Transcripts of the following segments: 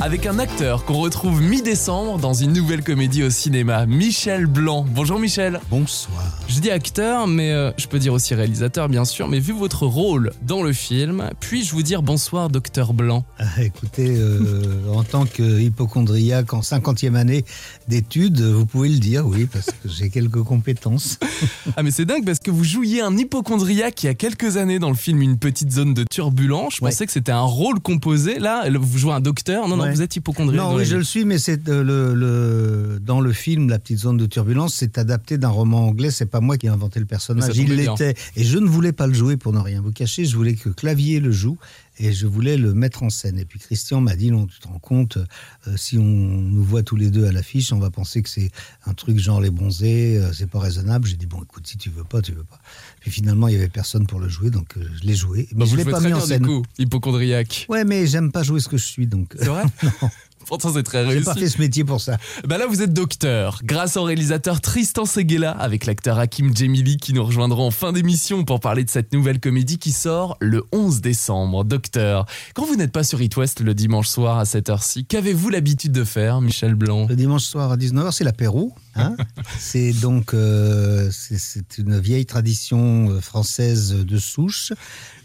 Avec un acteur qu'on retrouve mi-décembre dans une nouvelle comédie au cinéma, Michel Blanc. Bonjour Michel. Bonsoir. Je dis acteur, mais euh, je peux dire aussi réalisateur bien sûr, mais vu votre rôle dans le film, puis-je vous dire bonsoir docteur Blanc? Ah, écoutez, euh, en tant qu'hypochondriaque en 50e année d'études, vous pouvez le dire, oui, parce que j'ai quelques compétences. Ah mais c'est dingue parce que vous jouiez un hypochondriaque il y a quelques années dans le film Une petite zone de turbulence. Je Ouais. pensais que c'était un rôle composé. Là, vous jouez un docteur. Non, non, Ouais. Vous êtes hypochondriaque. Non, oui, je le suis, mais c'est euh, le, le- dans le film La petite zone de turbulence, c'est adapté d'un roman anglais. C'est pas moi qui ai inventé le personnage, il l'était. Et je ne voulais pas le jouer pour ne rien vous cacher. Je voulais que Clavier le joue et je voulais le mettre en scène. Et puis Christian m'a dit non, tu te rends compte, euh, si on nous voit tous les deux à l'affiche, on va penser que c'est un truc genre les bronzés, euh, c'est pas raisonnable. J'ai dit bon, écoute, si tu veux pas, tu veux pas. Puis finalement, il y avait personne pour le jouer, donc euh, je l'ai joué. Mais Bah, je l'ai pas mis en scène. du coup, hypochondriaque. Ouais, mais j'aime pas jouer ce que je suis, donc. C'est vrai? Pourtant c'est très J'ai réussi. pas fait ce métier pour ça. Bah là, vous êtes docteur. Grâce au réalisateur Tristan Seguela, avec l'acteur Hakim Djemili qui nous rejoindront en fin d'émission pour parler de cette nouvelle comédie qui sort le 11 décembre. Docteur, quand vous n'êtes pas sur It West le dimanche soir à cette heure-ci, qu'avez-vous l'habitude de faire, Michel Blanc? Le dimanche soir à 19h, c'est l'apéro. Hein c'est donc euh, c'est- c'est une vieille tradition euh, française de souche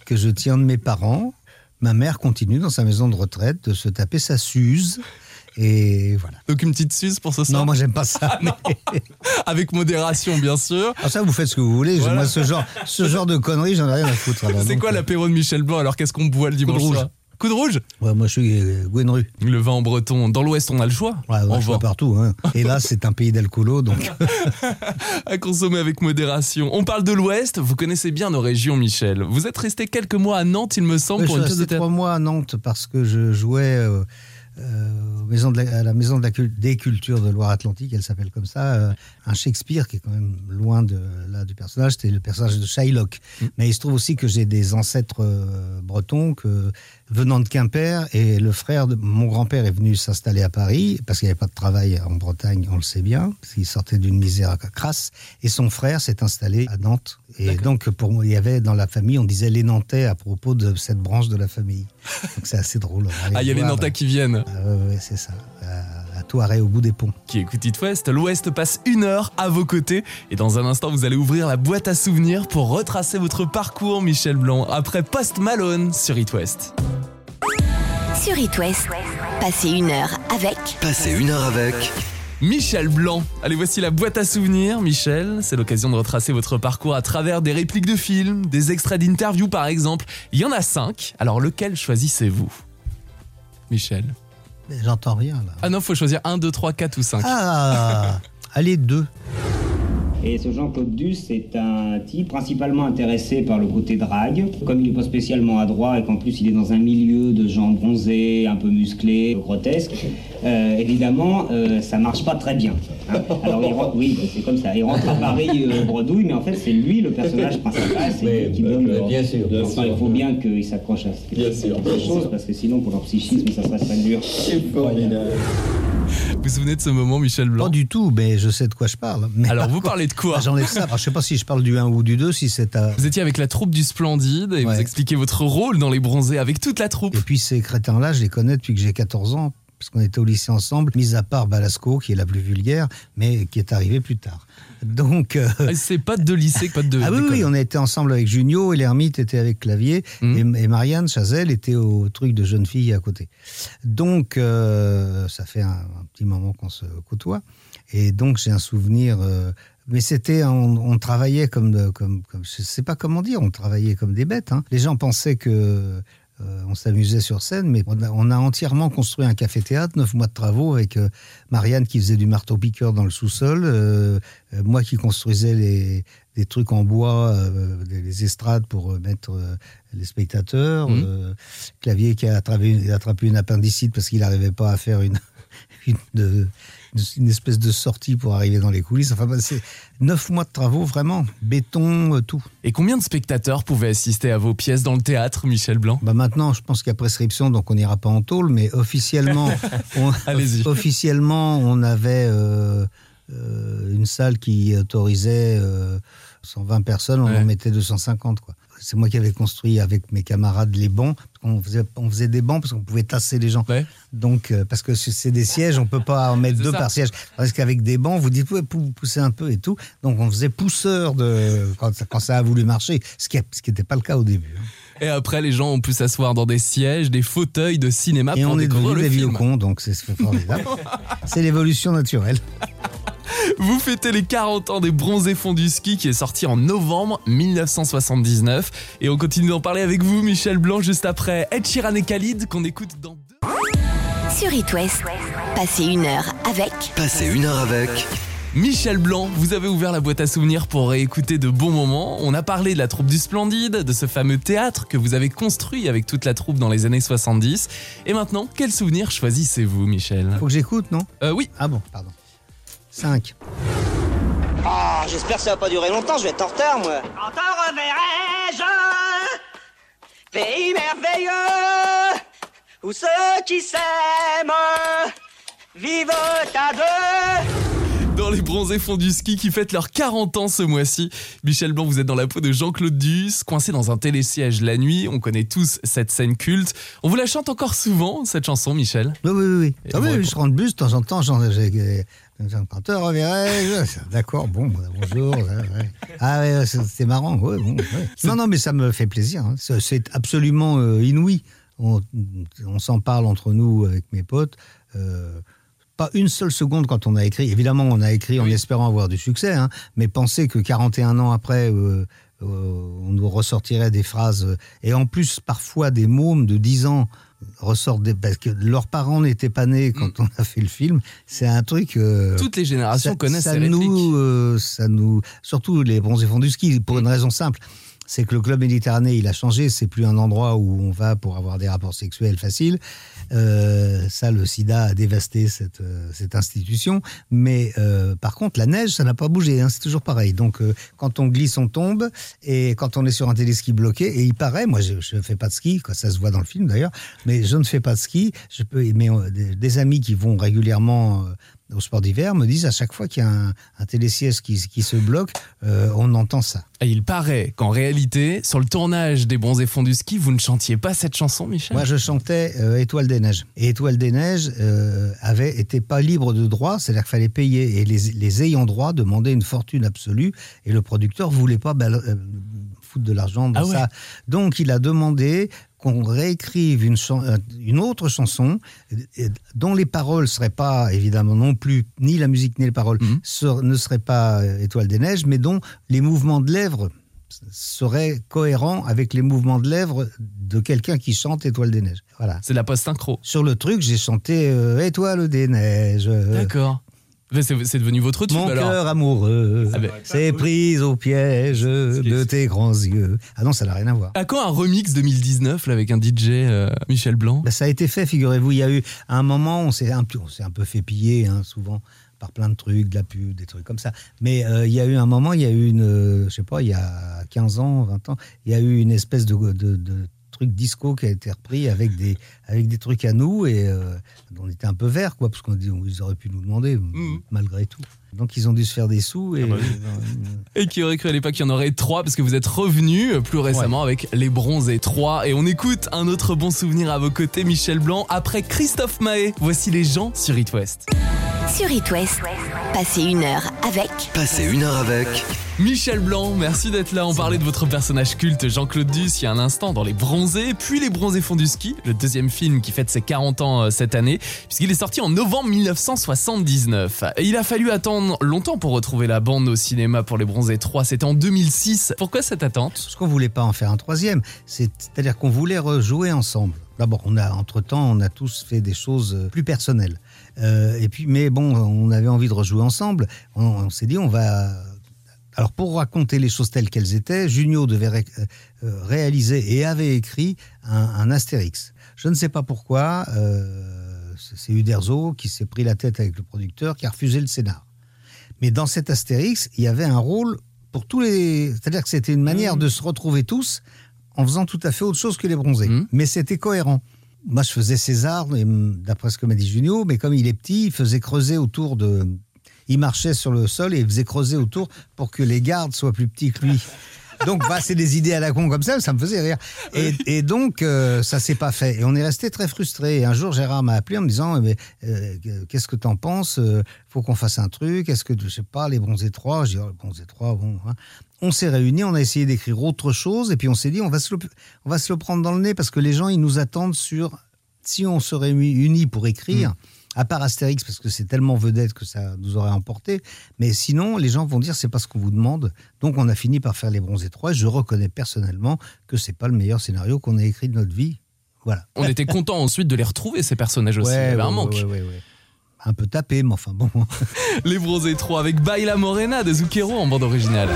que je tiens de mes parents. Ma mère continue dans sa maison de retraite de se taper sa suze. Et voilà. Donc une petite suze pour ce soir Non, moi j'aime pas ça. mais- Avec modération, bien sûr. Ah, ça, vous faites ce que vous voulez. Voilà. Moi, ce genre, ce genre de conneries, j'en ai rien à foutre. alors, C'est quoi euh, l'apéro de Michel Blanc Alors qu'est-ce qu'on boit le dimanche rouge. soir? Coup de rouge ouais, Moi, je suis euh, Gwenru. Le vin en breton. Dans l'Ouest, on a le choix. Ouais, ouais, on va partout. Hein. Et là, c'est un pays d'alcoolo, donc à consommer avec modération. On parle de l'Ouest. Vous connaissez bien nos régions, Michel. Vous êtes resté quelques mois à Nantes, il me semble, pour je une pièce de théâtre. trois mois à Nantes parce que je jouais euh, euh, de la- à la maison de la des cultures de Loire-Atlantique, elle s'appelle comme ça, euh, un Shakespeare qui est quand même loin de là du personnage, c'était le personnage de Shylock. Mm. Mais il se trouve aussi que j'ai des ancêtres euh, bretons que venant de Quimper et le frère de mon grand-père est venu s'installer à Paris parce qu'il n'y avait pas de travail en Bretagne, on le sait bien, parce qu'il sortait d'une misère crasse et son frère s'est installé à Nantes. Et donc pour moi, il y avait dans la famille, on disait les Nantais à propos de cette branche de la famille. Donc c'est assez drôle. Ah, il y a les. Nantais qui viennent. Ah, ouais, c'est ça. À, à au bout des ponts. qui écoute It West, l'Ouest passe une heure à vos côtés. Et dans un instant, vous allez ouvrir la boîte à souvenirs pour retracer votre parcours, Michel Blanc, après Post Malone sur It West. Sur It West, passez une heure avec Passez une heure avec. Michel Blanc. Allez, voici la boîte à souvenirs, Michel. C'est l'occasion de retracer votre parcours à travers des répliques de films, des extraits d'interviews par exemple. Il y en a cinq. Alors lequel choisissez-vous? Michel. Mais J'entends rien là. Ah non, faut choisir 1, 2, 3, 4 ou 5. Ah Allez, deux. Et ce Jean-Claude Duss est un type principalement intéressé par le côté drague. Comme il n'est pas spécialement adroit et qu'en plus il est dans un milieu de gens bronzés, un peu musclés, grotesques, euh, évidemment, euh, ça marche pas très bien. hein. Alors il rentre, oui, bah, c'est comme ça. Il rentre à Paris euh, bredouille, mais en fait c'est lui le personnage principal, c'est lui qui donne. le- bien sûr, bien Enfin, sûr. il faut bien qu'il s'accroche à ce- Bien sûr, quelque bien chose, parce que sinon pour leur psychisme ça serait très dur. C'est formidable. Vous vous souvenez de ce moment, Michel Blanc Pas du tout, mais je sais de quoi je parle. Mais Alors, vous parlez de quoi Ah, J'enlève ça. Alors, je sais pas si je parle du 1 ou du 2, si c'est à... Vous étiez avec la troupe du Splendide et vous expliquez votre rôle dans Les Bronzés avec toute la troupe. Et puis ces crétins-là, je les connais depuis que j'ai 14 ans, parce qu'on était au lycée ensemble, mis à part Balasco, qui est la plus vulgaire, mais qui est arrivé plus tard. Donc... euh, Ah, C'est pas de lycée, pas de. Ah oui, oui, on était ensemble avec Junio, et l'ermite était avec Clavier, Mhm. et, et Marianne Chazelle était au truc de jeune fille à côté. Donc, euh, ça fait un, un petit moment qu'on se côtoie. Et donc, j'ai un souvenir. euh, mais c'était, on, on travaillait comme, comme, comme, je sais pas comment dire, on travaillait comme des bêtes. hein. Les gens pensaient que euh, on s'amusait sur scène, mais on a, on a entièrement construit un café-théâtre, neuf mois de travaux avec euh, Marianne qui faisait du marteau-piqueur dans le sous-sol, euh, moi qui construisais les, trucs en bois, les estrades pour mettre les spectateurs, euh, Clavier qui a attrapé une appendicite parce qu'il n'arrivait pas à faire une, une, espèce de sortie pour arriver dans les coulisses. Enfin, bah, c'est neuf mois de travaux, vraiment, béton, euh, tout. Et combien de spectateurs pouvaient assister à vos pièces dans le théâtre, Michel Blanc? Bah maintenant, je pense qu'il y a prescription, donc on n'ira pas en tôle, mais officiellement, on, officiellement, on avait euh, euh, une salle qui autorisait euh, 120 personnes, on Ouais. en mettait 250, quoi. C'est moi qui avais construit avec mes camarades les bancs. On faisait, on faisait des bancs parce qu'on pouvait tasser les gens. Ouais. Donc, euh, parce que c'est des sièges, on peut pas en mettre deux ça. par siège. Parce qu'avec des bancs, vous dites, vous pouvez pousser un peu et tout. Donc, on faisait pousseur de, quand, ça- quand ça a voulu marcher, ce qui n'était pas le cas au début. hein. Et après, les gens ont pu s'asseoir dans des sièges, des fauteuils de cinéma Et pour on est devenus des vieux cons, donc c'est formidable. c'est l'évolution naturelle. Vous fêtez les 40 ans des bronzés fonds du ski qui est sorti en novembre 1979. Et on continue d'en parler avec vous, Michel Blanc, juste après Ed Sheeran et Khalid qu'on écoute dans deux. Sur It West, passez une heure avec Passez une heure avec. Michel Blanc, vous avez ouvert la boîte à souvenirs pour réécouter de bons moments. On a parlé de la troupe du Splendide, de ce fameux théâtre que vous avez construit avec toute la troupe dans les années 70. Et maintenant, quel souvenir choisissez-vous, Michel? Faut que j'écoute, non? Euh, Oui, Ah bon, pardon. 5. Ah, j'espère que ça va pas durer longtemps, je vais être en retard, moi. Quand te reverrai-je Pays merveilleux Où ceux qui s'aiment Vivent à deux les bronzés fonds du ski qui fêtent leurs 40 ans ce mois-ci. Michel Blanc, vous êtes dans la peau de Jean-Claude Duss, coincé dans un télésiège la nuit. On connaît tous cette scène culte. On vous la chante encore souvent, cette chanson, Michel Oui, oui, oui. Ah oui, je rentre bus de temps en temps. j'en- j'ai- Quand te reverrai-je D'accord, bon, bah, bonjour. Ah ouais, c'est c'est marrant. ouais, bon, ouais. Non, non, mais ça me fait plaisir. hein. C'est absolument euh, inouï. On, on s'en parle entre nous avec mes potes. euh, pas une seule seconde quand on a écrit. Évidemment, on a écrit en Oui. espérant avoir du succès, hein, mais penser que 41 ans après, euh, euh, on nous ressortirait des phrases, euh, et en plus parfois des mômes de 10 ans ressortent des... Parce que leurs parents n'étaient pas nés quand on a fait le film. C'est un truc... euh, Toutes les générations ça, connaissent ça ces nous, euh, ça nous, surtout les bronzés fonds du ski, pour une raison simple, c'est que le club Méditerranée, il a changé. C'est plus un endroit où on va pour avoir des rapports sexuels faciles. Euh, ça, le SIDA a dévasté cette, euh, institution. Mais euh, par contre, la neige, ça n'a pas bougé. hein, c'est toujours pareil. Donc, quand on glisse, on tombe. Et quand on est sur un téléski bloqué, et il paraît, moi, je ne fais pas de ski, quoi, ça se voit dans le film d'ailleurs, mais je ne fais pas de ski. Je peux, mais des, amis qui vont régulièrement au sport d'hiver me disent à chaque fois qu'il y a un, un télésiège qui, qui se bloque, euh, on entend ça. Et il paraît qu'en réalité, sur le tournage des bronzés fonds du ski, vous ne chantiez pas cette chanson, Michel? Moi, je chantais euh, Étoile des Neiges. Et Étoile des Neiges euh, avait été pas libre de droit, c'est-à-dire qu'il fallait payer. Et les, les ayants droit demandaient une fortune absolue. Et le producteur voulait pas bal- euh, foutre de l'argent dans Ah ouais. ça. Donc, il a demandé qu'on réécrive une, euh, une autre chanson dont les paroles seraient pas, évidemment, non plus, ni la musique ni les paroles, Mhm. ser- ne seraient pas euh, Étoile des Neiges, mais dont les mouvements de lèvres seraient cohérents avec les mouvements de lèvres de quelqu'un qui chante Étoile des Neiges. Voilà. C'est la post-synchro. Sur le truc, j'ai chanté euh, Étoile des Neiges. euh, D'accord. C'est devenu votre tube Mon alors cœur amoureux Ah ben. s'est pris au piège de tes grands yeux. Ah non, ça n'a rien à voir. À quand un remix 2019 là, avec un DJ euh, Michel Blanc? Ben, ça a été fait, figurez-vous. Il y a eu à un moment, on s'est un, peu- on s'est un peu fait piller, hein, souvent par plein de trucs, de la pub, des trucs comme ça. Mais euh, il y a eu un moment, il y a eu une, euh, je sais pas, il y a 15 ans, 20 ans, il y a eu une espèce de, de, de truc disco qui a été repris avec des, avec des trucs à nous et euh, on était un peu vert, quoi, parce qu'on dit, ils auraient pu nous demander, malgré tout. Donc ils ont dû se faire des sous et. Et qui aurait cru à l'époque qu'il y en aurait trois parce que vous êtes revenu plus récemment avec les bronzés 3 et on écoute un autre bon souvenir à vos côtés Michel Blanc après Christophe Mahé. Voici les gens sur It West. Sur It West, passez une heure avec Passez une heure avec. Michel Blanc, merci d'être là. On parlait de votre personnage culte Jean-Claude Duss il y a un instant dans Les Bronzés, puis Les Bronzés font ski, le deuxième film qui fête ses 40 ans euh, cette année, puisqu'il est sorti en novembre 1979. Et il a fallu attendre longtemps pour retrouver la bande au cinéma pour Les Bronzés 3, c'était en 2006. Pourquoi cette attente? Parce qu'on voulait pas en faire un troisième. C'est- C'est-à-dire qu'on voulait rejouer ensemble. D'abord, on a entre temps, on a tous fait des choses euh, plus personnelles. Euh, et puis, mais bon, on avait envie de rejouer ensemble. On s'est dit, on va. Alors, pour raconter les choses telles qu'elles étaient, Junio devait ré- euh, réaliser et avait écrit un, un Astérix. Je ne sais pas pourquoi. euh, c'est Uderzo qui s'est pris la tête avec le producteur, qui a refusé le scénar. Mais dans cet Astérix, il y avait un rôle pour tous les. C'est-à-dire que c'était une manière de se retrouver tous en faisant tout à fait autre chose que les bronzés. Mhm. Mais c'était cohérent. Moi, je faisais César, d'après ce que m'a dit Junio, mais comme il est petit, il faisait creuser autour de. Il marchait sur le sol et faisait creuser autour pour que les gardes soient plus petits que lui. donc, bah, c'est des idées à la con comme ça, ça me faisait rire. Et, donc, euh, ça s'est pas fait. Et on est resté très frustrés. Un jour, Gérard m'a appelé en me disant, mais, euh, qu'est-ce que t'en penses Euh, Faut qu'on fasse un truc. Est-ce que, je sais pas, les bronzés 3 Je dis, oh, les bronzés 3, bon. hein. On s'est réunis, on a essayé d'écrire autre chose. Et puis, on s'est dit, on va, se le, on va se le prendre dans le nez parce que les gens, ils nous attendent sur. Si on se réunit pour écrire, à part Astérix, parce que c'est tellement vedette que ça nous aurait emporté. Mais sinon, les gens vont dire c'est pas ce qu'on vous demande. Donc, on a fini par faire Les Bronzés 3. Je reconnais personnellement que c'est pas le meilleur scénario qu'on ait écrit de notre vie. Voilà. On était content ensuite de les retrouver, ces personnages aussi. Il y avait un manque. ouais. Un peu tapé, mais enfin bon. Les Bronzés 3 avec Baila Morena de Zucchero en bande originale.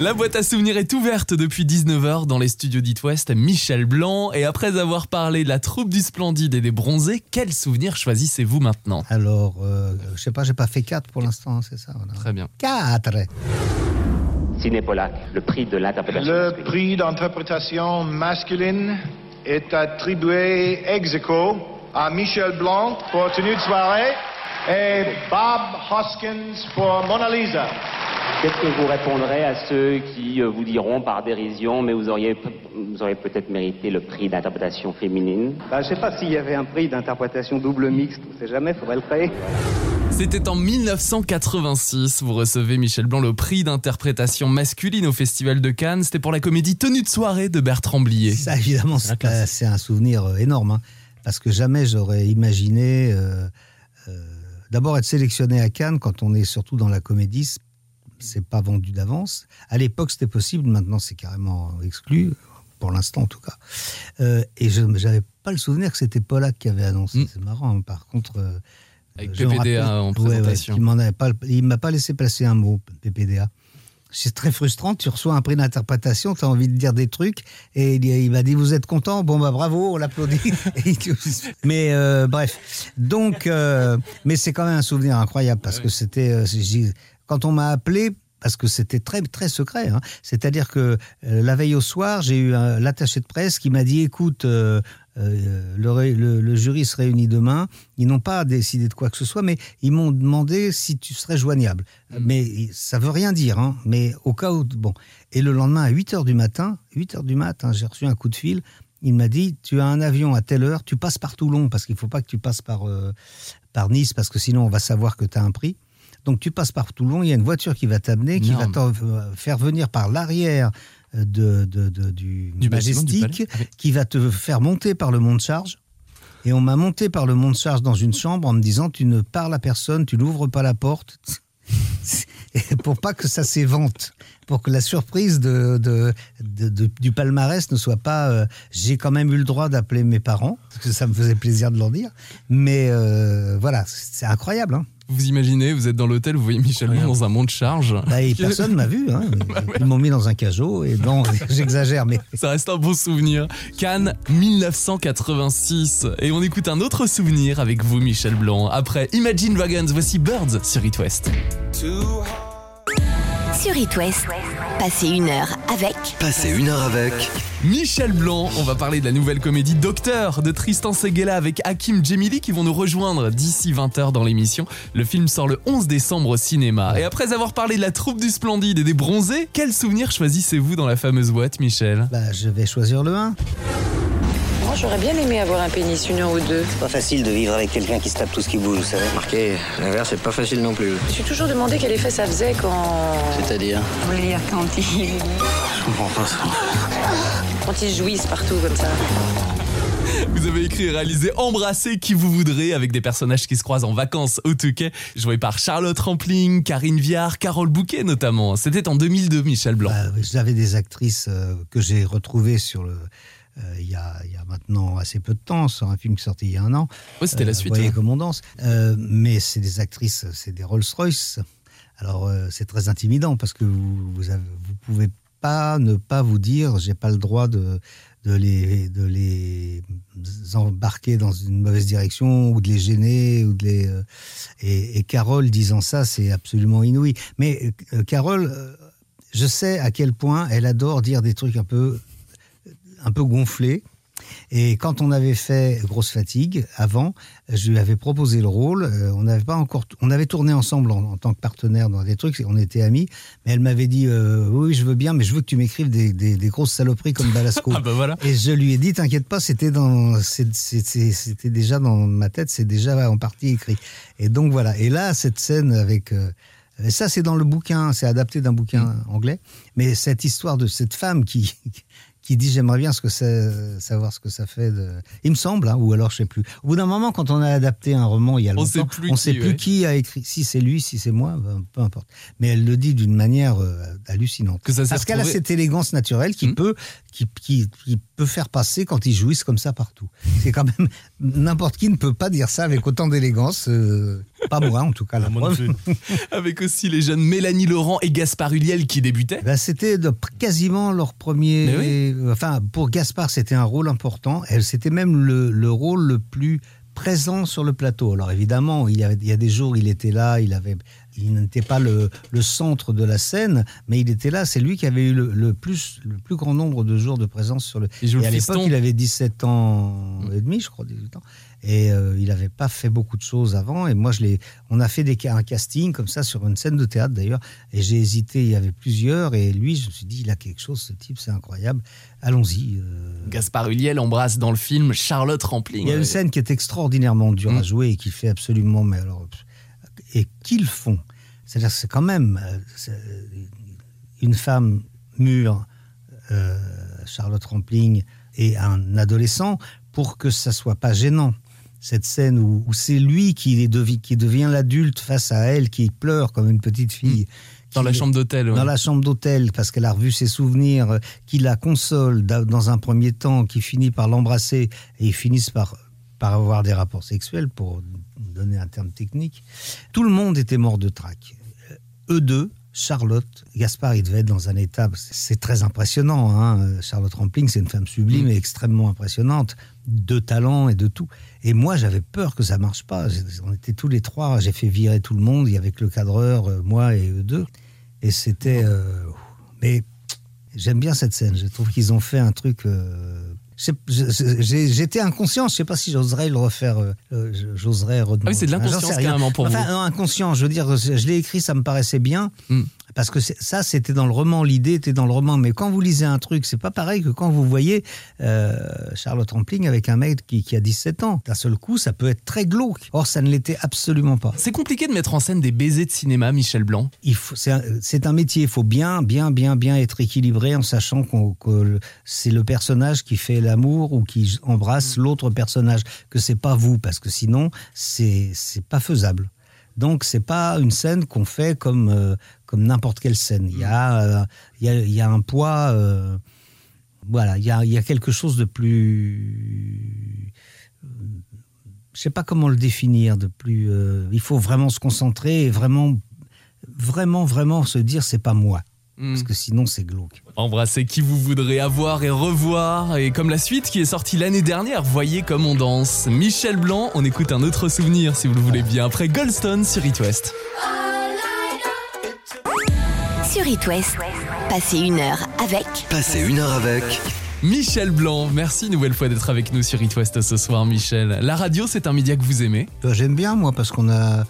La boîte à souvenirs est ouverte depuis 19h dans les studios d'It West. Michel Blanc. Et après avoir parlé de la troupe du Splendide et des Bronzés, quel souvenir choisissez-vous maintenant? Alors, euh, je sais pas, j'ai pas fait 4 pour l'instant, c'est ça voilà. Très bien. 4 Ciné Polac, le prix de l'interprétation. Le masculine. prix d'interprétation masculine est attribué ex aequo à Michel Blanc pour Tenue de soirée et Bob Hoskins pour Mona Lisa. Qu'est-ce que vous répondrez à ceux qui euh, vous diront par dérision, mais vous auriez, vous auriez peut-être mérité le prix d'interprétation féminine Bah, je sais pas s'il y avait un prix d'interprétation double mixte, on sait jamais, faudrait le créer. C'était en 1986. Vous recevez Michel Blanc le prix d'interprétation masculine au Festival de Cannes. C'était pour la comédie Tenue de soirée de Bertrand Blier. Ça, évidemment, c'est un souvenir euh, énorme. hein, parce que jamais j'aurais imaginé. euh, D'abord, être sélectionné à Cannes quand on est surtout dans la comédie, c'est pas vendu d'avance. À l'époque, c'était possible. Maintenant, c'est carrément exclu. Pour l'instant, en tout cas. Euh, et je n'avais pas le souvenir que c'était Pollack qui avait annoncé. Mm. C'est marrant. hein. Par contre. euh, Avec PPDA rappelle- en Ouais, ouais, présentation. il il m'a pas laissé passer un mot, PPDA. C'est très frustrant. Tu reçois un prix d'interprétation, tu as envie de dire des trucs, et il, il m'a dit Vous êtes content? Bon, bah bravo, on l'applaudit. Mais euh, bref. Donc, euh, mais c'est quand même un souvenir incroyable parce que c'était. euh, Quand on m'a appelé, parce que c'était très très secret. hein. C'est-à-dire que euh, la veille au soir, j'ai eu l'attaché de presse qui m'a dit écoute, euh, euh, le, ré- le- le jury se réunit demain. Ils n'ont pas décidé de quoi que ce soit, mais ils m'ont demandé si tu serais joignable. Mais ça veut rien dire. hein. Mais au cas où, bon. Et le lendemain à 8 heures du matin, 8 heures du matin, j'ai reçu un coup de fil. Il m'a dit tu as un avion à telle heure, tu passes par Toulon parce qu'il faut pas que tu passes par euh, par Nice parce que sinon on va savoir que tu as un prix. Donc tu passes par Toulon, il y a une voiture qui va t'amener, qui va te euh, faire venir par l'arrière de, de- de- du, Du Majestic. Ah qui va te faire monter par le mont de charge. Et on m'a monté par le mont de charge dans une chambre en me disant tu ne parles à personne, tu n'ouvres pas la porte, pour pas que ça s'évente, pour que la surprise de, de- de- de- du palmarès ne soit pas. euh, J'ai quand même eu le droit d'appeler mes parents, parce que ça me faisait plaisir de leur dire. Mais euh, voilà, c'est incroyable. Hein. Vous imaginez, vous êtes dans l'hôtel, vous voyez Michel Blanc dans un monde de charge. Bah, et personne m'a vu. Hein. Ils m'ont mis dans un cajot. Et non, j'exagère, mais Ça reste un bon souvenir. Cannes 1986. Et on écoute un autre souvenir avec vous, Michel Blanc. Après Imagine Dragons, voici Birds sur It West. Sur It West, passez une heure avec Passez une heure avec Michel Blanc, on va parler de la nouvelle comédie Docteur de Tristan Seguela avec Hakim Djemili qui vont nous rejoindre d'ici 20h dans l'émission. Le film sort le 11 décembre au cinéma. Et après avoir parlé de la troupe du Splendide et des Bronzés, quel souvenir choisissez-vous dans la fameuse boîte, Michel? Bah, je vais choisir le 1. Moi, j'aurais bien aimé avoir un pénis, une heure ou deux. C'est pas facile de vivre avec quelqu'un qui se tape tout ce qui bouge, vous savez. Marqué, l'inverse, c'est pas facile non plus. Je me suis toujours demandé quel effet ça faisait quand. C'est-à-dire Je voulais dire quand ils. Je comprends pas ça. quand ils jouissent partout comme ça. Vous avez écrit et réalisé Embrasser qui vous voudrez avec des personnages qui se croisent en vacances au Touquet, joués par Charlotte Rampling, Karine Viard, Carole Bouquet notamment. C'était en 2002, Michel Blanc. Bah, J'avais des actrices euh, que j'ai retrouvées sur le. Euh, il y, a, il y a maintenant assez peu de temps, sur un film qui sortait il y a un an. Ouais, c'était la Euh, suite. Voyez hein. comme on danse. Euh, mais c'est des actrices, c'est des Rolls-Royce. Alors c'est très intimidant parce que vous, vous, avez- vous pouvez pas ne pas vous dire j'ai pas le droit de, les, de les embarquer dans une mauvaise direction ou de les gêner. Ou de les, et, et Carole disant ça, c'est absolument inouï. Mais euh, Carole, je sais à quel point elle adore dire des trucs un peu, un peu gonflés. Et quand on avait fait Grosse Fatigue, avant, je lui avais proposé le rôle. Euh, on n'avait pas encore, on avait tourné ensemble en, en tant que partenaire dans des trucs, on était amis. Mais elle m'avait dit, euh, oui, je veux bien, mais je veux que tu m'écrives des, des- des grosses saloperies comme Balasco. Ah bah voilà. Et je lui ai dit, t'inquiète pas, c'était dans, déjà dans ma tête, c'est déjà en partie écrit. Et donc voilà. Et là, cette scène avec, euh, et ça c'est dans le bouquin, c'est adapté d'un bouquin Mm. anglais. Mais cette histoire de cette femme qui qui dit j'aimerais bien ce que c'est, savoir ce que ça fait de. Il me semble, hein, ou alors je sais plus. Au bout d'un moment, quand on a adapté un roman il y a On longtemps, sait plus on qui, sait plus ouais. qui a écrit. Si c'est lui, si c'est moi, ben, peu importe. Mais elle le dit d'une manière euh, hallucinante. Que ça Parce qu'elle a cette élégance naturelle qui peut qui, qui, qui peut faire passer quand ils jouissent comme ça partout. C'est quand même n'importe qui ne peut pas dire ça avec autant d'élégance. euh, pas moi en tout cas. La preuve. Avec aussi les jeunes Mélanie Laurent et Gaspard Huliel qui débutaient. Ben, c'était quasiment leur premier. Enfin, pour Gaspard, c'était un rôle important. Elle, c'était même le, le rôle le plus présent sur le plateau. Alors évidemment, il y, avait, il y a des jours, il était là, il avait, il n'était pas le, le centre de la scène, mais il était là. C'est lui qui avait eu le, le plus, le plus grand nombre de jours de présence sur le. Il joue et le à l'époque, il avait 17 ans et demi, je crois, 18 ans. Et euh, il n'avait pas fait beaucoup de choses avant. Et moi, je l'ai. On a fait des, un casting comme ça sur une scène de théâtre d'ailleurs. Et j'ai hésité. Il y avait plusieurs. Et lui, je me suis dit, il a quelque chose. Ce type, c'est incroyable. Allons-y. euh. Gaspard Huliel embrasse dans le film Charlotte Rampling. Il y a une scène qui est extraordinairement dure Mm. à jouer et qui fait absolument. Mais alors, et qu'ils font. C'est-à-dire, que c'est quand même euh, c'est une femme mûre, euh, Charlotte Rampling, et un adolescent pour que ça soit pas gênant. Cette scène où, où c'est lui qui, est devi- qui devient l'adulte face à elle, qui pleure comme une petite fille. Dans la chambre d'hôtel. ouais. Dans la chambre d'hôtel, parce qu'elle a revu ses souvenirs, euh, qui la console da- dans un premier temps, qui finit par l'embrasser, et ils finissent par, par avoir des rapports sexuels, pour donner un terme technique. Tout le monde était mort de trac. Euh, Eux deux, Charlotte, Gaspard, il devait être dans un état, c'est très impressionnant. hein. Charlotte Rampling, c'est une femme sublime Mm. et extrêmement impressionnante, de talent et de tout. Et moi, j'avais peur que ça marche pas. On était tous les trois, j'ai fait virer tout le monde, il y avait que le cadreur, euh, moi et eux deux. Et c'était. euh, Mais j'aime bien cette scène. Je trouve qu'ils ont fait un truc. euh, J'étais inconscient. Je sais pas si j'oserais le refaire. euh, j'oserais redemander. Ah oui, c'est de Enfin, l'inconscience carrément pour enfin, vous. non, inconscient. Je veux dire, je l'ai écrit, ça me paraissait bien. Mm. Parce que ça, c'était dans le roman. L'idée était dans le roman. Mais quand vous lisez un truc, c'est pas pareil que quand vous voyez euh, Charlotte Rampling avec un mec qui, qui a 17 ans. D'un seul coup, ça peut être très glauque. Or, ça ne l'était absolument pas. C'est compliqué de mettre en scène des baisers de cinéma, Michel Blanc. C'est un, métier. Il faut bien, bien, bien, bien être équilibré en sachant qu'on- que c'est le personnage qui fait l'amour ou qui embrasse l'autre personnage, que c'est pas vous, parce que sinon c'est pas faisable. Donc c'est pas une scène qu'on fait comme euh, comme n'importe quelle scène. Il y a euh, il y a, il y a un poids. euh, voilà, il y a, il y a quelque chose de plus je sais pas comment le définir, de plus. il faut vraiment se concentrer et vraiment, vraiment, vraiment se dire c'est pas moi, Parce que sinon c'est glauque. Embrassez qui vous voudrez avoir et revoir. Et comme la suite qui est sortie l'année dernière, voyez comme on danse. Michel Blanc, on écoute un autre souvenir si vous le voulez bien. Après Goldstone sur It West. Sur It West, passez une heure avec Passez une heure avec. Michel Blanc, merci une nouvelle fois d'être avec nous sur It West ce soir, Michel. La radio, c'est un média que vous aimez. Euh, J'aime bien moi parce qu'on a.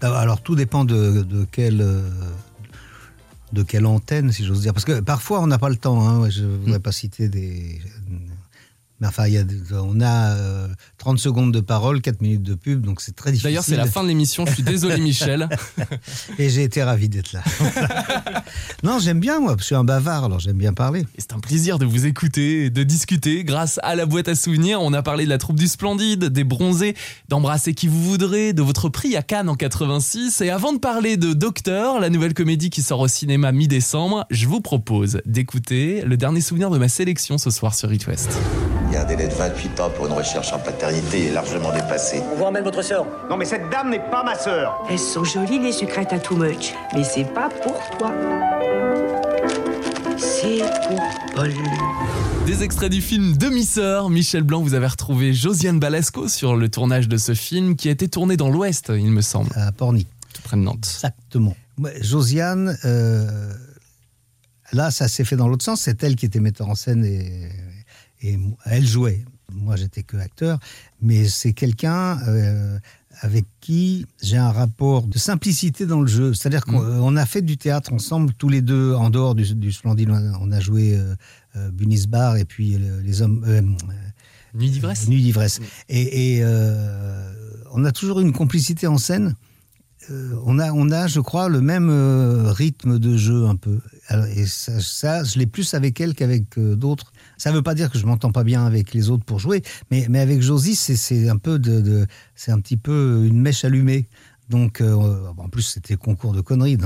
Alors tout dépend de, de quelle. De quelle antenne, si j'ose dire. Parce que parfois, on n'a pas le temps. hein. Je ne voudrais pas citer des. Mais enfin, il y a, on a euh, 30 secondes de parole, 4 minutes de pub, donc c'est très difficile. D'ailleurs, c'est la fin de l'émission. Je suis désolé, Michel. Et j'ai été ravi d'être là. non, j'aime bien, moi. Je suis un bavard, alors j'aime bien parler. C'est un plaisir de vous écouter de discuter. Grâce à la boîte à souvenirs, on a parlé de la troupe du Splendide, des bronzés, d'embrasser qui vous voudrez, de votre prix à Cannes en 86. Et avant de parler de Docteur, la nouvelle comédie qui sort au cinéma mi-décembre, je vous propose d'écouter le dernier souvenir de ma sélection ce soir sur It West. Un délai de 28 ans pour une recherche en paternité est largement dépassé. On vous ramène votre sœur. Non, mais cette dame n'est pas ma sœur. Elles sont jolies les sucrètes à too much, mais c'est pas pour toi. C'est pour Paul. Des extraits du film Demi-sœur. Michel Blanc, vous avez retrouvé Josiane Balasco sur le tournage de ce film qui a été tourné dans l'Ouest, il me semble. À Porny. Tout près de Nantes. Exactement. Josiane, euh, là, ça s'est fait dans l'autre sens. C'est elle qui était metteur en scène et, et elle jouait. Moi, j'étais que acteur. Mais c'est quelqu'un euh, avec qui j'ai un rapport de simplicité dans le jeu. C'est-à-dire qu'on Mm. a fait du théâtre ensemble, tous les deux, en dehors du, du Splendide. On a- joué euh, euh, Bunis Bar et puis euh, les hommes. euh, Nuit d'ivresse Nuit d'ivresse. Et, et, on a toujours une complicité en scène. On, a, on a, je crois, le même rythme de jeu un peu. Alors, et ça, ça, je l'ai plus avec elle qu'avec d'autres. Ça ne veut pas dire que je m'entends pas bien avec les autres pour jouer, mais, mais avec Josie, c'est- un peu de, de- c'est un petit peu une mèche allumée. Donc, euh, en plus, c'était concours de conneries,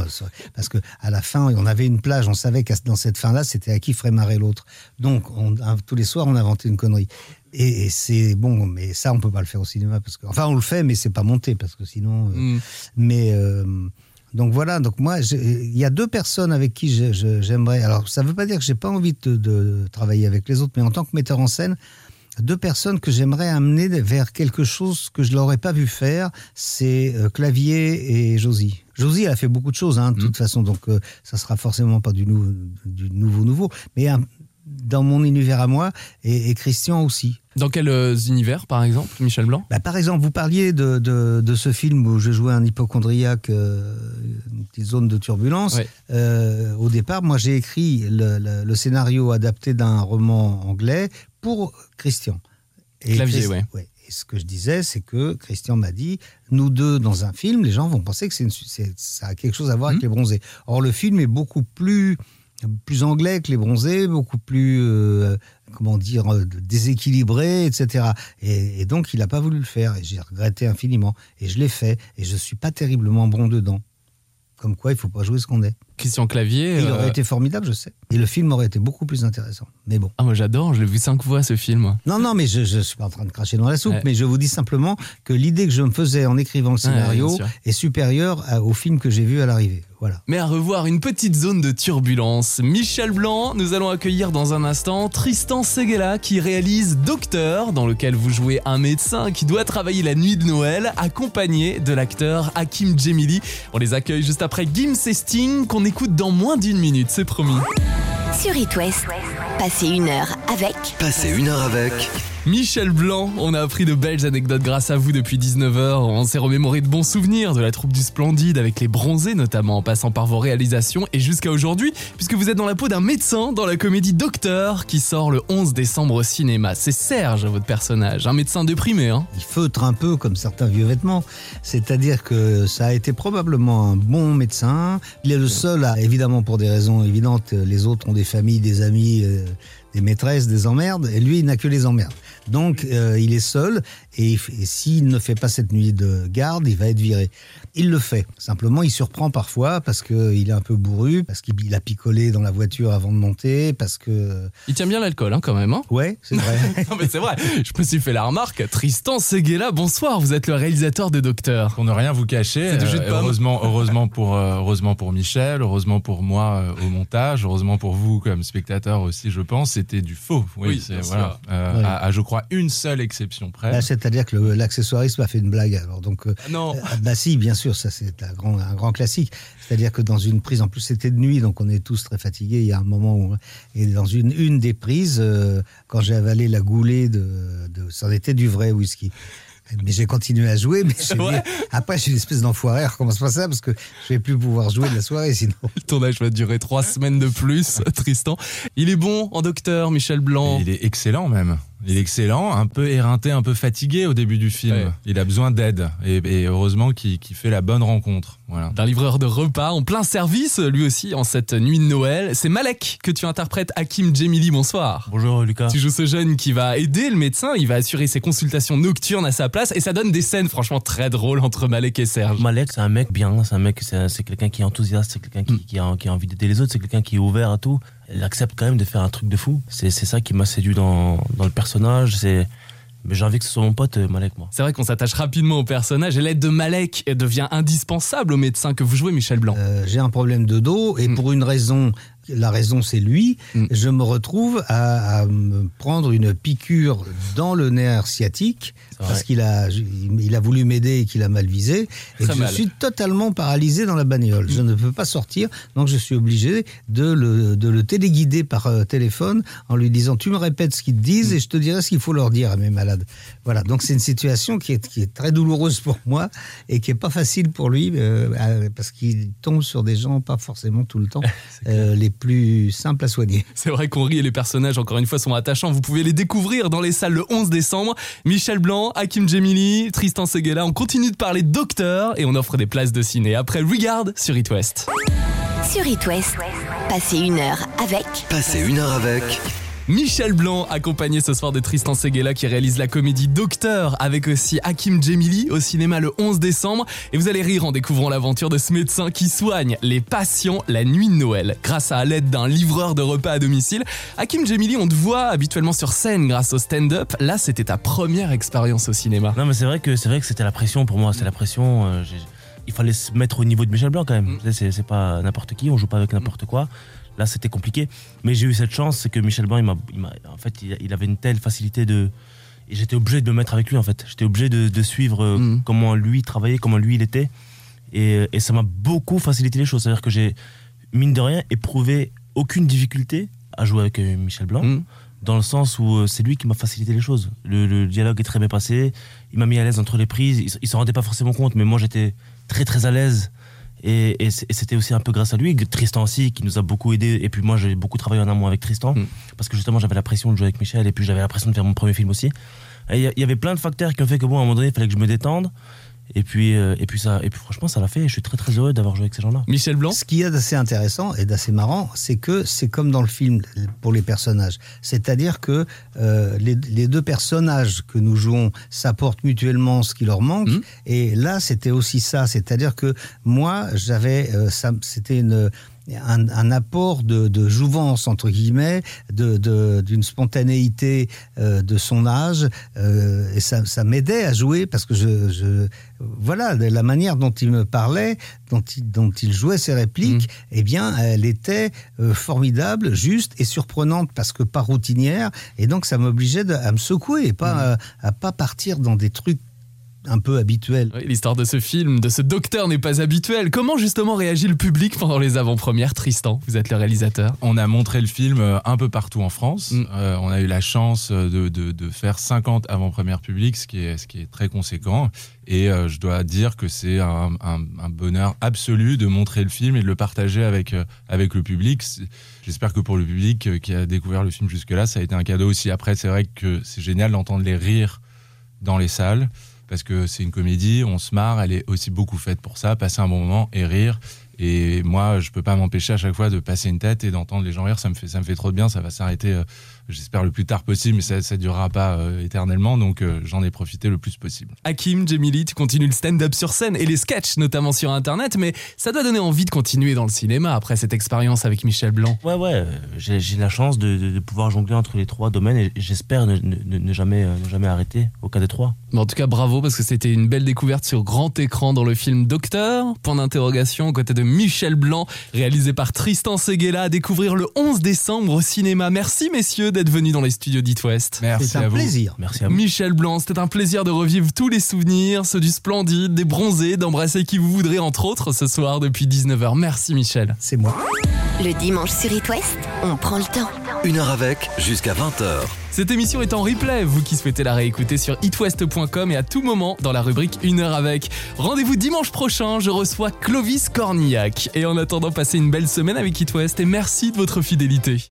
parce que à la fin, on avait une plage, on savait que dans cette fin-là, c'était à qui ferait marrer l'autre. Donc, on, tous les soirs, on inventait une connerie. Et, et c'est bon, mais ça, on peut pas le faire au cinéma, parce que, enfin, on le fait, mais c'est pas monté, parce que sinon. euh, Mm. mais euh, donc voilà, donc moi, il y a deux personnes avec qui j'aimerais. Alors, ça ne veut pas dire que j'ai pas envie de, de travailler avec les autres, mais en tant que metteur en scène, deux personnes que j'aimerais amener vers quelque chose que je l'aurais pas vu faire, c'est euh, Clavier et Josie. Josie, elle a fait beaucoup de choses, hein, de toute façon, donc euh, ça sera forcément pas du, nou- du nouveau nouveau, mais euh, dans mon univers à moi et, et Christian aussi. Dans quels euh, univers, par exemple, Michel Blanc? Bah, par exemple, vous parliez de, de, de ce film où je jouais un hypochondriaque, euh, une petite zone de turbulence. Ouais. Euh, au départ, moi, j'ai écrit le, le- le scénario adapté d'un roman anglais pour Christian. Clavier, Christ- ouais. Et ce que je disais, c'est que Christian m'a dit, nous deux dans un film, les gens vont penser que c'est une- ça a quelque chose à voir avec les bronzés. Or, le film est beaucoup plus plus anglais que les bronzés, beaucoup plus, euh, comment dire, euh, déséquilibré, etc. Et, et donc, il n'a pas voulu le faire, et j'ai regretté infiniment. Et je l'ai fait, et je suis pas terriblement bon dedans. Comme quoi, il faut pas jouer ce qu'on est. Christian Clavier. Il euh, aurait été formidable, je sais. Et le film aurait été beaucoup plus intéressant. Mais bon. Ah, moi j'adore, je l'ai vu cinq fois ce film. Non, non, mais je ne suis pas en train de cracher dans la soupe, Ouais. mais je vous dis simplement que l'idée que je me faisais en écrivant le scénario est supérieure à- au film que j'ai vu à l'arrivée. Voilà. Mais à revoir une petite zone de turbulence. Michel Blanc, nous allons accueillir dans un instant Tristan Seguela qui réalise Docteur, dans lequel vous jouez un médecin qui doit travailler la nuit de Noël, accompagné de l'acteur Hakim Djemili. On les accueille juste après Gims et Sting, qu'on écoute dans moins d'une minute, c'est promis. Sur It West, passez une heure avec Passez une heure avec Michel Blanc, on a appris de belles anecdotes grâce à vous depuis 19h. On s'est remémoré de bons souvenirs de la troupe du Splendide avec les bronzés notamment en passant par vos réalisations et jusqu'à aujourd'hui puisque vous êtes dans la peau d'un médecin dans la comédie Docteur qui sort le 11 décembre au cinéma. C'est Serge votre personnage, un médecin déprimé hein. Il feutre un peu comme certains vieux vêtements. C'est-à-dire que ça a été probablement un bon médecin. Il est le seul à, évidemment pour des raisons évidentes, les autres ont des familles, des amis, euh, des maîtresses, des emmerdes, et lui, il n'a que les emmerdes. Donc, euh, il est seul, et, s'il ne fait pas cette nuit de garde, il va être viré. Il le fait. Simplement, il surprend parfois parce qu'il est un peu bourru, parce qu'il a picolé dans la voiture avant de monter, parce que... Il tient bien l'alcool hein, quand même. Hein ouais, c'est vrai. non mais c'est vrai, je me suis fait la remarque. Tristan Seguela, bonsoir, vous êtes le réalisateur de Docteur. Pour ne rien vous cacher, C'est du jus de euh, pomme. heureusement, heureusement, pour, euh, heureusement pour Michel, heureusement pour moi euh, au montage, heureusement pour vous comme spectateur aussi, je pense, c'était du faux. Oui, Oui, voilà. Euh, Ouais. à, à, je crois une seule exception près. Là, C'est-à-dire que l'accessoiriste m'a fait une blague. Alors donc, euh, non. euh, bah si, bien sûr, ça c'est un grand, un grand classique. C'est-à-dire que dans une prise, en plus c'était de nuit, donc on est tous très fatigués. Il y a un moment où, et dans une, une des prises, euh, quand j'ai avalé la goulée de, de, ça en était du vrai whisky. Mais j'ai continué à jouer, mais j'ai Ouais. dit- après je suis une espèce d'enfoiré, recommence pas ça? Parce que je vais plus pouvoir jouer de la soirée sinon. Le tournage va durer trois semaines de plus, Tristan. Il est bon en docteur, Michel Blanc. Il est excellent même. Il est excellent, un peu éreinté, un peu fatigué au début du film. Ouais. Il a besoin d'aide et, et heureusement qu'il qu'il fait la bonne rencontre. Voilà. D'un livreur de repas en plein service, lui aussi, en cette nuit de Noël. C'est Malek que tu interprètes Hakim Djemili. Bonsoir. Bonjour Lucas. Tu joues ce jeune qui va aider le médecin, il va assurer ses consultations nocturnes à sa place et ça donne des scènes franchement très drôles entre Malek et Serge. Malek, c'est un mec bien, c'est un mec, c'est quelqu'un qui est enthousiaste, c'est quelqu'un qui, qui, a, qui a envie d'aider les autres, c'est quelqu'un qui est ouvert à tout. Il accepte quand même de faire un truc de fou. C'est c'est ça qui m'a séduit dans, dans le personnage. C'est mais j'ai envie que ce soit mon pote euh, Malek, moi. C'est vrai qu'on s'attache rapidement au personnage et l'aide de Malek devient indispensable au médecin que vous jouez, Michel Blanc. Euh, j'ai un problème de dos et pour une raison la raison c'est lui, Mm. je me retrouve à, à me prendre une piqûre dans le nerf sciatique parce qu'il a, il a voulu m'aider et qu'il a mal visé et que je suis totalement paralysé dans la bagnole. Je ne peux pas sortir, donc je suis obligé de le, de le téléguider par euh, téléphone en lui disant tu me répètes ce qu'ils te disent et je te dirai ce qu'il faut leur dire à mes malades. Voilà, donc c'est une situation qui est, qui est très douloureuse pour moi et qui est pas facile pour lui euh, parce qu'il tombe sur des gens pas forcément tout le temps euh, les plus simples à soigner. C'est vrai qu'on rit et les personnages, encore une fois, sont attachants. Vous pouvez les découvrir dans les salles le 11 décembre. Michel Blanc, Hakim Djemili, Tristan Seguela. On continue de parler docteur et on offre des places de ciné. Après Regard sur It West. Sur It West, passez une heure avec Passez une heure avec Michel Blanc, accompagné ce soir de Tristan Seguela qui réalise la comédie Docteur avec aussi Hakim Djemili au cinéma le 11 décembre. Et vous allez rire en découvrant l'aventure de ce médecin qui soigne les patients la nuit de Noël grâce à l'aide d'un livreur de repas à domicile. Hakim Djemili, on te voit habituellement sur scène grâce au stand-up. Là, c'était ta première expérience au cinéma. Non, mais c'est vrai que c'est vrai que c'était la pression pour moi. C'était la pression. euh, il fallait se mettre au niveau de Michel Blanc quand même. Mm. C'est, c'est pas n'importe qui. On joue pas avec n'importe quoi. Là, c'était compliqué. Mais j'ai eu cette chance, c'est que Michel Blanc, il m'a, en fait, il, il avait une telle facilité de. Et j'étais obligé de me mettre avec lui, en fait. J'étais obligé de, de suivre euh, Mm. comment lui travaillait, comment lui il était. Et, et ça m'a beaucoup facilité les choses. C'est-à-dire que j'ai, mine de rien, éprouvé aucune difficulté à jouer avec euh, Michel Blanc Mm. dans le sens où euh, c'est lui qui m'a facilité les choses. Le, le dialogue est très bien passé, il m'a mis à l'aise entre les prises, il, il s'en rendait pas forcément compte, mais moi j'étais très très à l'aise. Et, c'était aussi un peu grâce à lui, Tristan aussi, qui nous a beaucoup aidé. Et puis moi j'ai beaucoup travaillé en amont avec Tristan, Mm. parce que justement j'avais la pression de jouer avec Michel, et puis j'avais la pression de faire mon premier film aussi. Il y, y avait plein de facteurs qui ont fait que bon, à un moment donné, il fallait que je me détende. Et puis, euh, et puis, ça, et puis franchement, ça l'a fait. Et je suis très très heureux d'avoir joué avec ces gens-là. Michel Blanc Ce qu'il y a d'assez intéressant et d'assez marrant, c'est que c'est comme dans le film pour les personnages. C'est-à-dire que euh, les, les deux personnages que nous jouons s'apportent mutuellement ce qui leur manque. Mhm. Et là, c'était aussi ça. C'est-à-dire que moi, j'avais, euh, ça, c'était une un, un apport de, de jouvence entre guillemets, de de- d'une spontanéité euh, de son âge, euh, et ça, ça m'aidait à jouer parce que je, je voilà de la manière dont il me parlait, dont il, dont il jouait ses répliques, eh bien, elle était euh, formidable, juste et surprenante parce que pas routinière, et donc ça m'obligeait à me secouer et pas à, à pas partir dans des trucs un peu habituels. Oui, L'histoire de ce film, de ce docteur n'est pas habituelle. Comment justement réagit le public pendant les avant-premières Tristan, vous êtes le réalisateur. On a montré le film euh, un peu partout en France. Mm. Euh, on a eu la chance euh, de, de, de faire 50 avant-premières publiques, ce qui est, ce qui est très conséquent. Et euh, je dois dire que c'est un, un, un bonheur absolu de montrer le film et de le partager avec, euh, avec le public. J'espère que pour le public qui a découvert le film jusque-là, ça a été un cadeau aussi. Après, c'est vrai que c'est génial d'entendre les rires dans les salles parce que c'est une comédie, on se marre, elle est aussi beaucoup faite pour ça, passer un bon moment et rire. Et moi, je peux pas m'empêcher à chaque fois de passer une tête et d'entendre les gens rire. Ça me fait, ça me fait trop de bien. Ça va s'arrêter, euh, j'espère le plus tard possible, mais ça, ça durera pas euh, éternellement. Donc, euh, j'en ai profité le plus possible. Hakim, Jemili, tu continues le stand-up sur scène et les sketchs, notamment sur Internet, mais ça doit donner envie de continuer dans le cinéma après cette expérience avec Michel Blanc. Ouais, ouais, j'ai j'ai la chance de, de- de pouvoir jongler entre les trois domaines et j'espère ne, ne- ne jamais, ne jamais arrêter au cas des trois. Mais en tout cas, bravo parce que c'était une belle découverte sur grand écran dans le film Docteur. Point d'interrogation aux côtés de Michel Blanc, réalisé par Tristan Seguela, à découvrir le 11 décembre au cinéma. Merci messieurs d'être venus dans les studios d'It West. Merci C'est à un vous. plaisir. Merci à vous. Michel Blanc, c'était un plaisir de revivre tous les souvenirs, ceux du splendide, des bronzés, d'embrasser qui vous voudrez entre autres ce soir depuis 19h. Merci Michel. C'est moi. Le dimanche sur It West, on prend le temps. Une heure avec jusqu'à 20h. Cette émission est en replay, vous qui souhaitez la réécouter sur itwest.com et à tout moment dans la rubrique Une heure avec. Rendez-vous dimanche prochain, je reçois Clovis Cornillac. Et en attendant, passez une belle semaine avec It West et merci de votre fidélité.